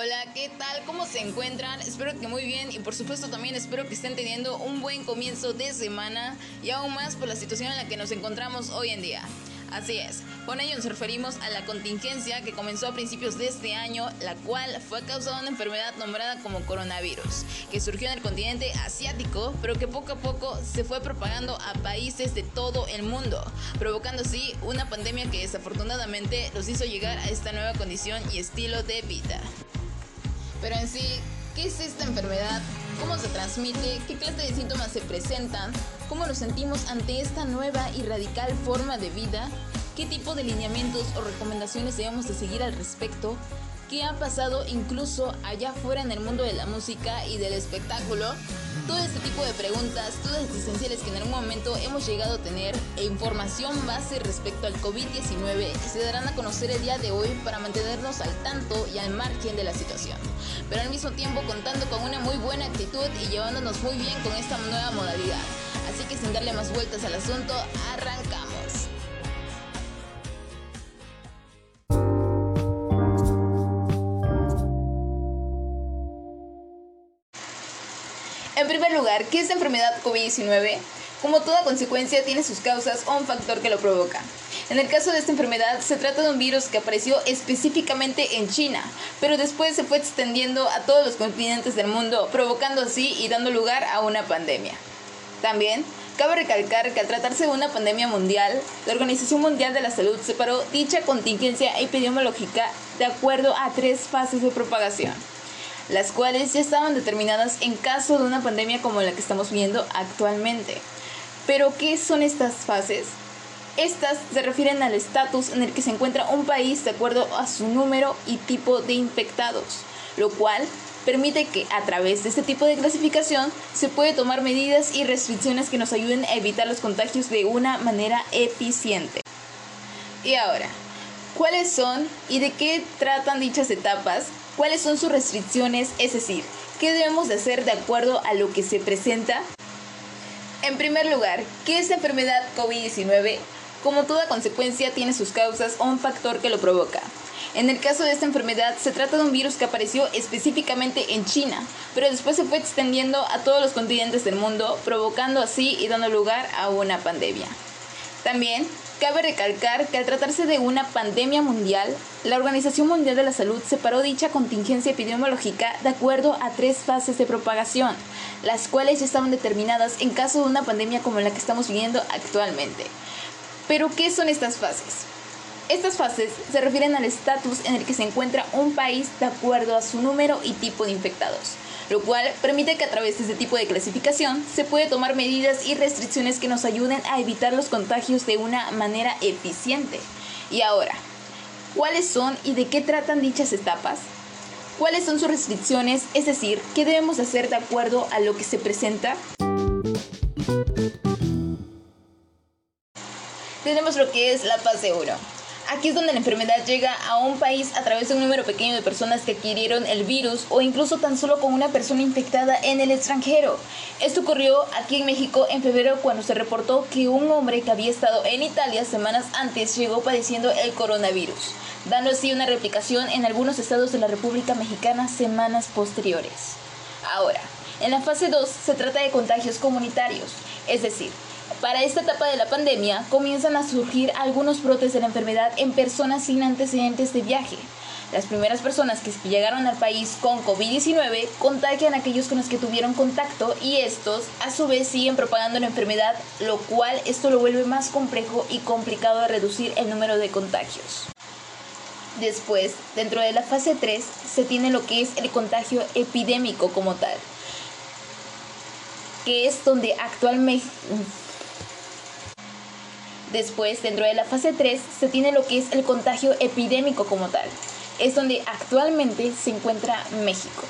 hola, ¿qué tal? ¿Cómo se encuentran? Espero que muy bien y por supuesto también espero que estén teniendo un buen comienzo de semana y aún más por la situación en la que nos encontramos hoy en día. Así es, con ello nos referimos a la contingencia que comenzó a principios de este año, la cual fue causada una enfermedad nombrada como coronavirus, que surgió en el continente asiático, pero que poco a poco se fue propagando a países de todo el mundo, provocando así una pandemia que desafortunadamente los hizo llegar a esta nueva condición y estilo de vida. Pero en sí, ¿qué es esta enfermedad? ¿Cómo se transmite? ¿Qué clase de síntomas se presentan? ¿Cómo nos sentimos ante esta nueva y radical forma de vida? ¿Qué tipo de lineamientos o recomendaciones debemos de seguir al respecto? ¿Qué ha pasado incluso allá afuera en el mundo de la música y del espectáculo? Todo este tipo de preguntas, todas existenciales que en algún momento hemos llegado a tener e información base respecto al COVID-19 se darán a conocer el día de hoy para mantenernos al tanto y al margen de la situación, pero al mismo tiempo contando con una muy buena actitud y llevándonos muy bien con esta nueva modalidad. Así que sin darle más vueltas al asunto, arrancamos. Lugar, ¿qué es la enfermedad COVID-19? Como toda consecuencia tiene sus causas o un factor que lo provoca. En el caso de esta enfermedad se trata de un virus que apareció específicamente en China, pero después se fue extendiendo a todos los continentes del mundo, provocando así y dando lugar a una pandemia. También Cabe recalcar que al tratarse de una pandemia mundial, la Organización Mundial de la Salud separó dicha contingencia epidemiológica de acuerdo a tres fases de propagación las cuales ya estaban determinadas en caso de una pandemia como la que estamos viendo actualmente. Pero, ¿qué son estas fases? Estas se refieren al estatus en el que se encuentra un país de acuerdo a su número y tipo de infectados, lo cual permite que a través de este tipo de clasificación se puede tomar medidas y restricciones que nos ayuden a evitar los contagios de una manera eficiente. Y ahora, ¿cuáles son y de qué tratan dichas etapas cuáles son sus restricciones, es decir, qué debemos de hacer de acuerdo a lo que se presenta. En primer lugar, ¿qué es la enfermedad COVID-19? Como toda consecuencia tiene sus causas o un factor que lo provoca. En el caso de esta enfermedad se trata de un virus que apareció específicamente en China, pero después se fue extendiendo a todos los continentes del mundo, provocando así y dando lugar a una pandemia. También Cabe recalcar que al tratarse de una pandemia mundial, la Organización Mundial de la Salud separó dicha contingencia epidemiológica de acuerdo a tres fases de propagación, las cuales ya estaban determinadas en caso de una pandemia como la que estamos viviendo actualmente. Pero, ¿qué son estas fases? Estas fases se refieren al estatus en el que se encuentra un país de acuerdo a su número y tipo de infectados lo cual permite que a través de este tipo de clasificación se puede tomar medidas y restricciones que nos ayuden a evitar los contagios de una manera eficiente. Y ahora, ¿cuáles son y de qué tratan dichas etapas? ¿Cuáles son sus restricciones? Es decir, ¿qué debemos hacer de acuerdo a lo que se presenta? Tenemos lo que es la fase 1 Aquí es donde la enfermedad llega a un país a través de un número pequeño de personas que adquirieron el virus o incluso tan solo con una persona infectada en el extranjero. Esto ocurrió aquí en México en febrero cuando se reportó que un hombre que había estado en Italia semanas antes llegó padeciendo el coronavirus, dando así una replicación en algunos estados de la República Mexicana semanas posteriores. Ahora, en la fase 2 se trata de contagios comunitarios, es decir, para esta etapa de la pandemia comienzan a surgir algunos brotes de la enfermedad en personas sin antecedentes de viaje. Las primeras personas que llegaron al país con COVID-19 contagian a aquellos con los que tuvieron contacto y estos a su vez siguen propagando la enfermedad, lo cual esto lo vuelve más complejo y complicado de reducir el número de contagios. Después, dentro de la fase 3, se tiene lo que es el contagio epidémico como tal, que es donde actualmente Después, dentro de la fase 3, se tiene lo que es el contagio epidémico como tal. Es donde actualmente se encuentra México.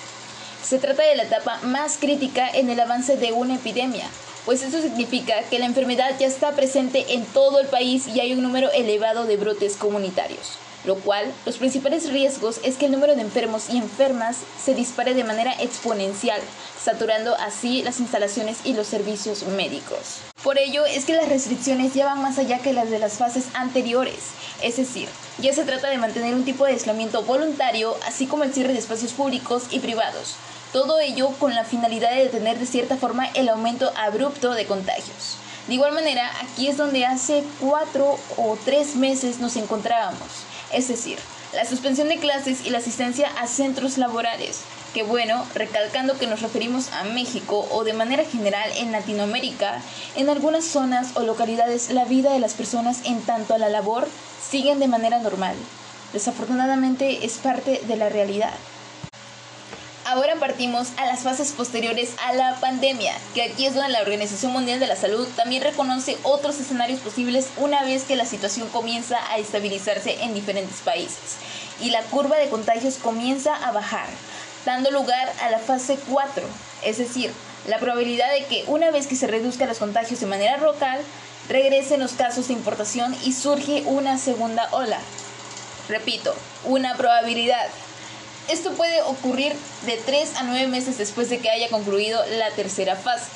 Se trata de la etapa más crítica en el avance de una epidemia, pues eso significa que la enfermedad ya está presente en todo el país y hay un número elevado de brotes comunitarios, lo cual los principales riesgos es que el número de enfermos y enfermas se dispare de manera exponencial, saturando así las instalaciones y los servicios médicos. Por ello es que las restricciones ya van más allá que las de las fases anteriores, es decir, Ya se trata de mantener un tipo de aislamiento voluntario, así como el cierre de espacios públicos y privados. Todo ello con la finalidad de detener de cierta forma el aumento abrupto de contagios. De igual manera, aquí es donde hace cuatro o tres meses nos encontrábamos, es decir, la suspensión de clases y la asistencia a centros laborales. Que bueno, recalcando que nos referimos a México o de manera general en Latinoamérica, en algunas zonas o localidades la vida de las personas en tanto a la labor siguen de manera normal. Desafortunadamente es parte de la realidad. Ahora partimos a las fases posteriores a la pandemia, que aquí es donde la Organización Mundial de la Salud también reconoce otros escenarios posibles una vez que la situación comienza a estabilizarse en diferentes países y la curva de contagios comienza a bajar, dando lugar a la fase 4, es decir, la probabilidad de que una vez que se reduzcan los contagios de manera local, regresen los casos de importación y surge una segunda ola. Repito, una probabilidad. Esto puede ocurrir de 3 a 9 meses después de que haya concluido la tercera fase.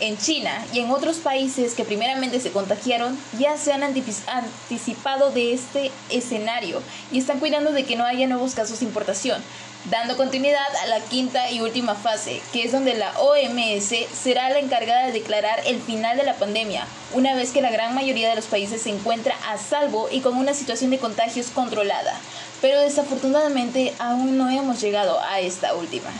En China y en otros países que primeramente se contagiaron ya se han anticipado de este escenario y están cuidando de que no haya nuevos casos de importación, dando continuidad a la quinta y última fase, que es donde la OMS será la encargada de declarar el final de la pandemia, una vez que la gran mayoría de los países se encuentra a salvo y con una situación de contagios controlada pero desafortunadamente aún no hemos llegado a esta última.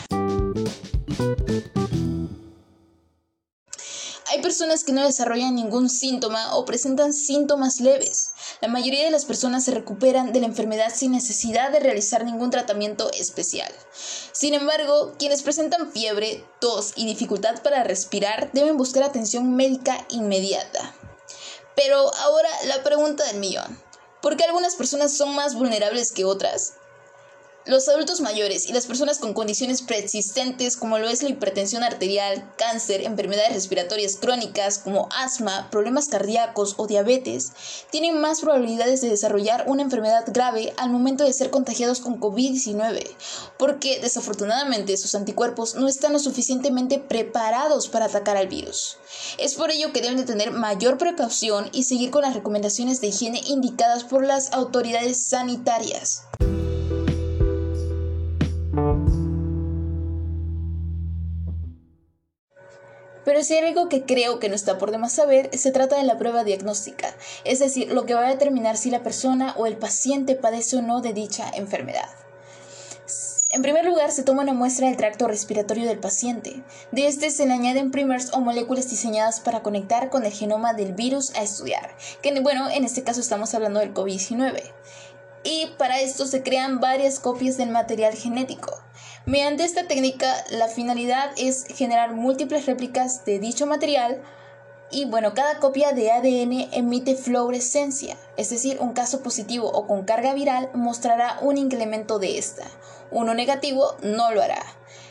Personas que no desarrollan ningún síntoma o presentan síntomas leves. La mayoría de las personas se recuperan de la enfermedad sin necesidad de realizar ningún tratamiento especial. Sin embargo, quienes presentan fiebre, tos y dificultad para respirar deben buscar atención médica inmediata. Pero ahora la pregunta del millón. ¿Por qué algunas personas son más vulnerables que otras? Los adultos mayores y las personas con condiciones preexistentes como lo es la hipertensión arterial, cáncer, enfermedades respiratorias crónicas como asma, problemas cardíacos o diabetes, tienen más probabilidades de desarrollar una enfermedad grave al momento de ser contagiados con COVID-19, porque desafortunadamente sus anticuerpos no están lo suficientemente preparados para atacar al virus. Es por ello que deben de tener mayor precaución y seguir con las recomendaciones de higiene indicadas por las autoridades sanitarias. Pero si hay algo que creo que no está por demás saber, se trata de la prueba diagnóstica, es decir, lo que va a determinar si la persona o el paciente padece o no de dicha enfermedad. En primer lugar, se toma una muestra del tracto respiratorio del paciente. De este se le añaden primers o moléculas diseñadas para conectar con el genoma del virus a estudiar, que bueno, en este caso estamos hablando del COVID-19. Y para esto se crean varias copias del material genético. Mediante esta técnica, la finalidad es generar múltiples réplicas de dicho material y bueno, cada copia de ADN emite fluorescencia, es decir, un caso positivo o con carga viral mostrará un incremento de esta. Uno negativo no lo hará.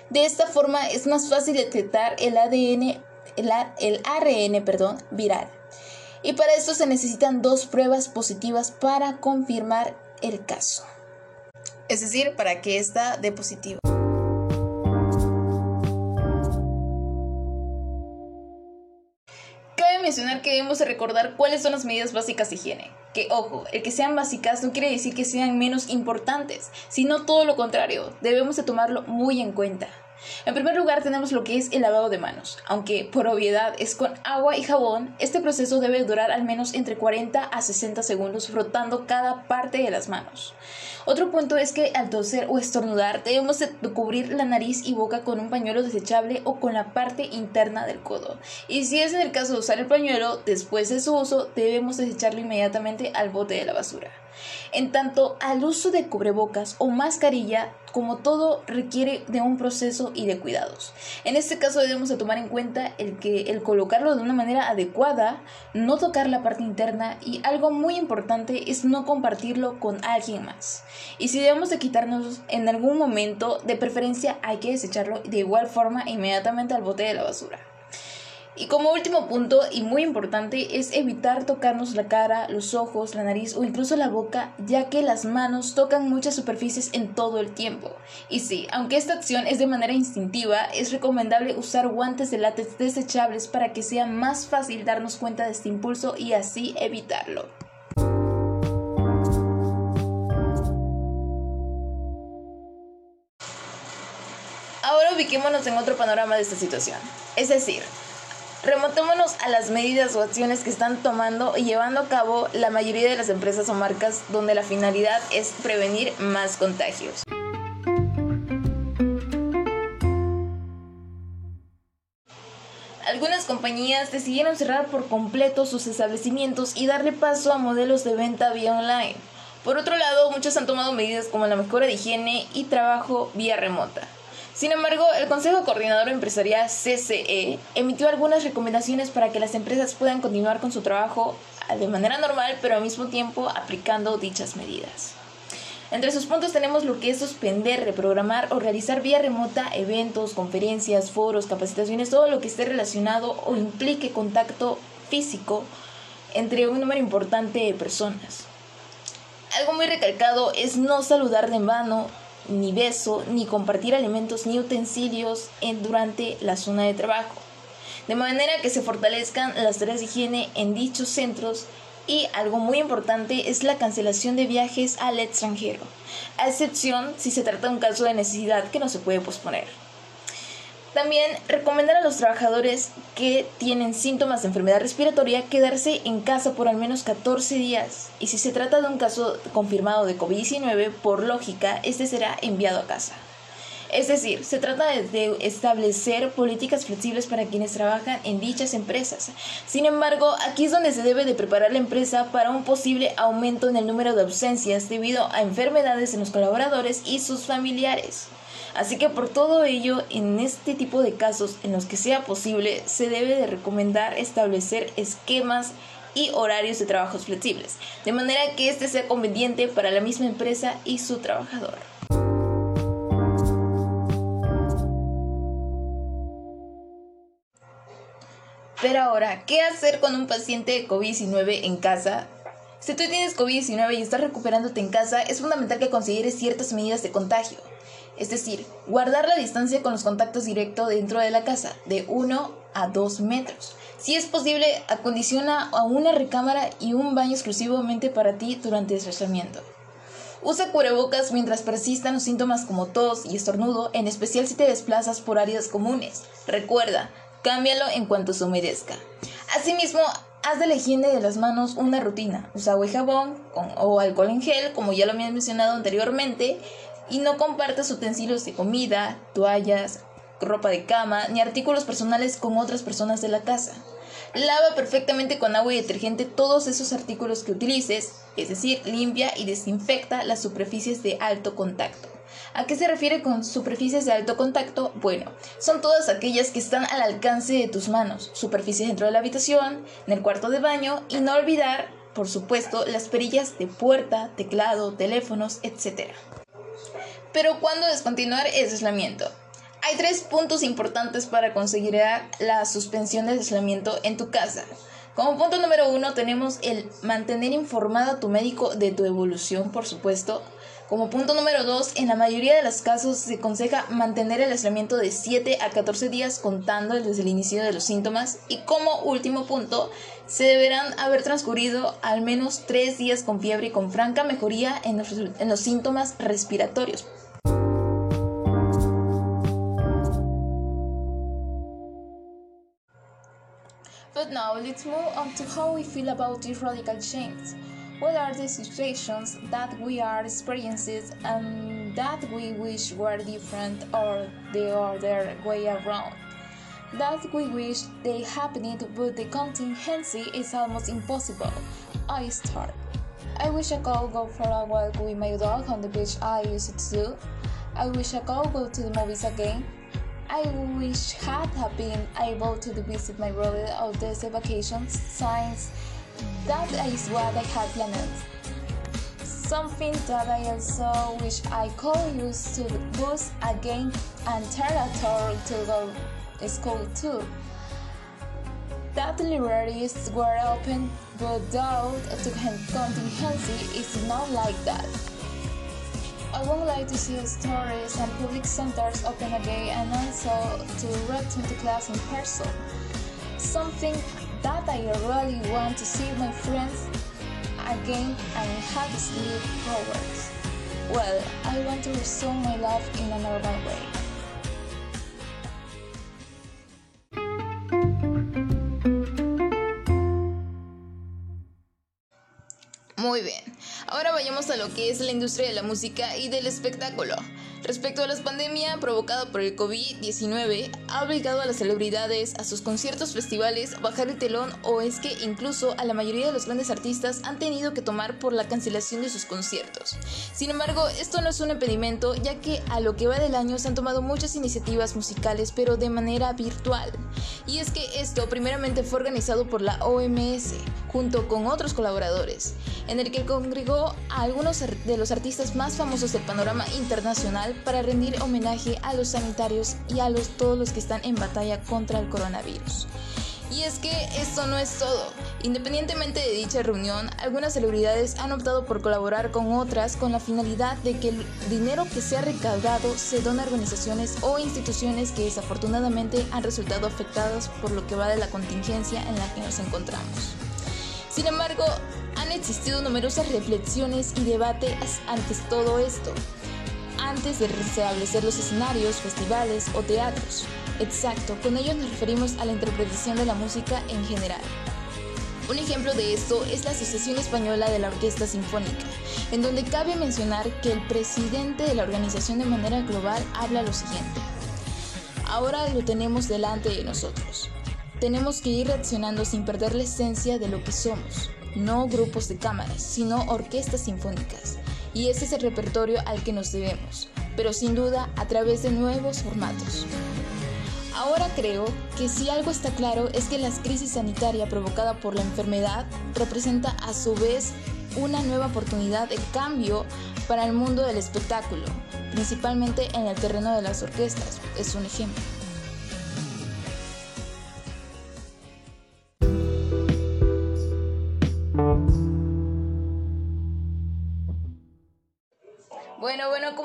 De esta forma es más fácil detectar el ADN, el, el ARN, perdón, viral. Y para esto se necesitan dos pruebas positivas para confirmar el caso. Es decir, para que esta dé positivo. Que debemos recordar cuáles son las medidas básicas de higiene. Que ojo, el que sean básicas no quiere decir que sean menos importantes, sino todo lo contrario, debemos de tomarlo muy en cuenta. En primer lugar tenemos lo que es el lavado de manos. Aunque por obviedad es con agua y jabón, este proceso debe durar al menos entre 40 a 60 segundos frotando cada parte de las manos. Otro punto es que al toser o estornudar debemos de cubrir la nariz y boca con un pañuelo desechable o con la parte interna del codo. Y si es en el caso de usar el pañuelo, después de su uso debemos desecharlo inmediatamente al bote de la basura. En tanto al uso de cubrebocas o mascarilla, como todo requiere de un proceso y de cuidados. En este caso debemos de tomar en cuenta el que el colocarlo de una manera adecuada, no tocar la parte interna y algo muy importante es no compartirlo con alguien más. Y si debemos de quitarnos en algún momento, de preferencia hay que desecharlo de igual forma inmediatamente al bote de la basura. Y como último punto y muy importante es evitar tocarnos la cara, los ojos, la nariz o incluso la boca, ya que las manos tocan muchas superficies en todo el tiempo. Y sí, aunque esta acción es de manera instintiva, es recomendable usar guantes de látex desechables para que sea más fácil darnos cuenta de este impulso y así evitarlo. Ahora ubiquémonos en otro panorama de esta situación, es decir, remontémonos a las medidas o acciones que están tomando y llevando a cabo la mayoría de las empresas o marcas donde la finalidad es prevenir más contagios. Algunas compañías decidieron cerrar por completo sus establecimientos y darle paso a modelos de venta vía online. Por otro lado, muchos han tomado medidas como la mejora de higiene y trabajo vía remota. Sin embargo, el Consejo Coordinador Empresarial CCE emitió algunas recomendaciones para que las empresas puedan continuar con su trabajo de manera normal, pero al mismo tiempo aplicando dichas medidas. Entre sus puntos tenemos lo que es suspender, reprogramar o realizar vía remota eventos, conferencias, foros, capacitaciones, todo lo que esté relacionado o implique contacto físico entre un número importante de personas. Algo muy recalcado es no saludar de mano ni beso, ni compartir alimentos ni utensilios en, durante la zona de trabajo. De manera que se fortalezcan las tareas de higiene en dichos centros y algo muy importante es la cancelación de viajes al extranjero, a excepción si se trata de un caso de necesidad que no se puede posponer. También recomendar a los trabajadores que tienen síntomas de enfermedad respiratoria quedarse en casa por al menos 14 días y si se trata de un caso confirmado de COVID-19, por lógica, este será enviado a casa. Es decir, se trata de establecer políticas flexibles para quienes trabajan en dichas empresas. Sin embargo, aquí es donde se debe de preparar la empresa para un posible aumento en el número de ausencias debido a enfermedades en los colaboradores y sus familiares. Así que por todo ello, en este tipo de casos en los que sea posible, se debe de recomendar establecer esquemas y horarios de trabajos flexibles, de manera que este sea conveniente para la misma empresa y su trabajador. Pero ahora, ¿qué hacer con un paciente de COVID-19 en casa? Si tú tienes COVID-19 y estás recuperándote en casa, es fundamental que consideres ciertas medidas de contagio es decir, guardar la distancia con los contactos directos dentro de la casa, de 1 a 2 metros. Si es posible, acondiciona a una recámara y un baño exclusivamente para ti durante el tratamiento. Usa cubrebocas mientras persistan los síntomas como tos y estornudo, en especial si te desplazas por áreas comunes. Recuerda, cámbialo en cuanto se humedezca. Asimismo, haz de la higiene de las manos una rutina. Usa agua y jabón o alcohol en gel, como ya lo había mencionado anteriormente, y no compartas utensilios de comida, toallas, ropa de cama ni artículos personales con otras personas de la casa. Lava perfectamente con agua y detergente todos esos artículos que utilices, es decir, limpia y desinfecta las superficies de alto contacto. ¿A qué se refiere con superficies de alto contacto? Bueno, son todas aquellas que están al alcance de tus manos, superficies dentro de la habitación, en el cuarto de baño y no olvidar, por supuesto, las perillas de puerta, teclado, teléfonos, etc. Pero ¿cuándo descontinuar el aislamiento? Hay tres puntos importantes para conseguir la suspensión del aislamiento en tu casa. Como punto número uno tenemos el mantener informado a tu médico de tu evolución, por supuesto. Como punto número dos, en la mayoría de los casos se aconseja mantener el aislamiento de 7 a 14 días contando desde el inicio de los síntomas. Y como último punto, se deberán haber transcurrido al menos 3 días con fiebre y con franca mejoría en los, en los síntomas respiratorios. But now let's move on to how we feel about this radical change. What are the situations that we are experiencing and that we wish were different or the other way around? That we wish they happened, but the contingency is almost impossible. I start. I wish I could go for a walk with my dog on the beach I used to do. I wish I could go to the movies again. I wish had have been able to visit my brother on these vacations since that is what I had planned. Something that I also wish I could use to boost again and territory to go to school too. That libraries were open, but though the contingency is not like that. I would like to see stories and public centers open again and also to return to class in person. Something that I really want to see my friends again and have sleep forwards. Well, I want to resume my life in a normal way. Muy bien, ahora vayamos a lo que es la industria de la música y del espectáculo. Respecto a la pandemia provocada por el COVID-19, ha obligado a las celebridades, a sus conciertos, festivales, bajar el telón o es que incluso a la mayoría de los grandes artistas han tenido que tomar por la cancelación de sus conciertos. Sin embargo, esto no es un impedimento ya que a lo que va del año se han tomado muchas iniciativas musicales pero de manera virtual. Y es que esto primeramente fue organizado por la OMS junto con otros colaboradores, en el que congregó a algunos de los artistas más famosos del panorama internacional para rendir homenaje a los sanitarios y a los, todos los que están en batalla contra el coronavirus. Y es que esto no es todo. Independientemente de dicha reunión, algunas celebridades han optado por colaborar con otras con la finalidad de que el dinero que se ha recaudado se done a organizaciones o instituciones que desafortunadamente han resultado afectadas por lo que va de la contingencia en la que nos encontramos. Sin embargo, han existido numerosas reflexiones y debates antes todo esto, antes de restablecer los escenarios, festivales o teatros. Exacto, con ello nos referimos a la interpretación de la música en general. Un ejemplo de esto es la Asociación Española de la Orquesta Sinfónica, en donde cabe mencionar que el presidente de la organización de manera global habla lo siguiente. Ahora lo tenemos delante de nosotros. Tenemos que ir reaccionando sin perder la esencia de lo que somos, no grupos de cámaras, sino orquestas sinfónicas. Y ese es el repertorio al que nos debemos, pero sin duda a través de nuevos formatos. Ahora creo que si algo está claro es que la crisis sanitaria provocada por la enfermedad representa a su vez una nueva oportunidad de cambio para el mundo del espectáculo, principalmente en el terreno de las orquestas, es un ejemplo.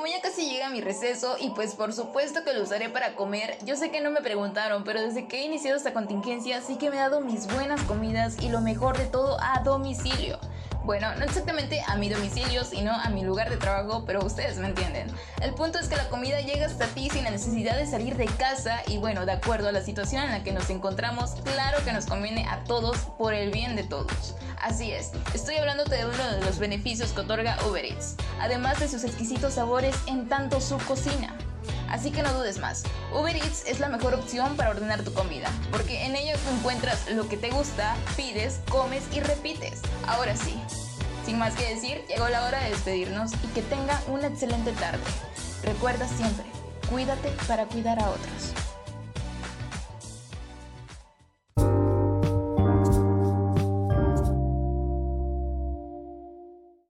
Como ya casi llega mi receso y pues por supuesto que lo usaré para comer, yo sé que no me preguntaron, pero desde que he iniciado esta contingencia sí que me he dado mis buenas comidas y lo mejor de todo a domicilio. Bueno, no exactamente a mi domicilio, sino a mi lugar de trabajo, pero ustedes me entienden. El punto es que la comida llega hasta ti sin la necesidad de salir de casa y bueno, de acuerdo a la situación en la que nos encontramos, claro que nos conviene a todos por el bien de todos. Así es, estoy hablándote de uno de los beneficios que otorga Uber Eats, además de sus exquisitos sabores en tanto su cocina. Así que no dudes más, Uber Eats es la mejor opción para ordenar tu comida, porque en ella encuentras lo que te gusta, pides, comes y repites. Ahora sí, sin más que decir, llegó la hora de despedirnos y que tenga una excelente tarde. Recuerda siempre, cuídate para cuidar a otros.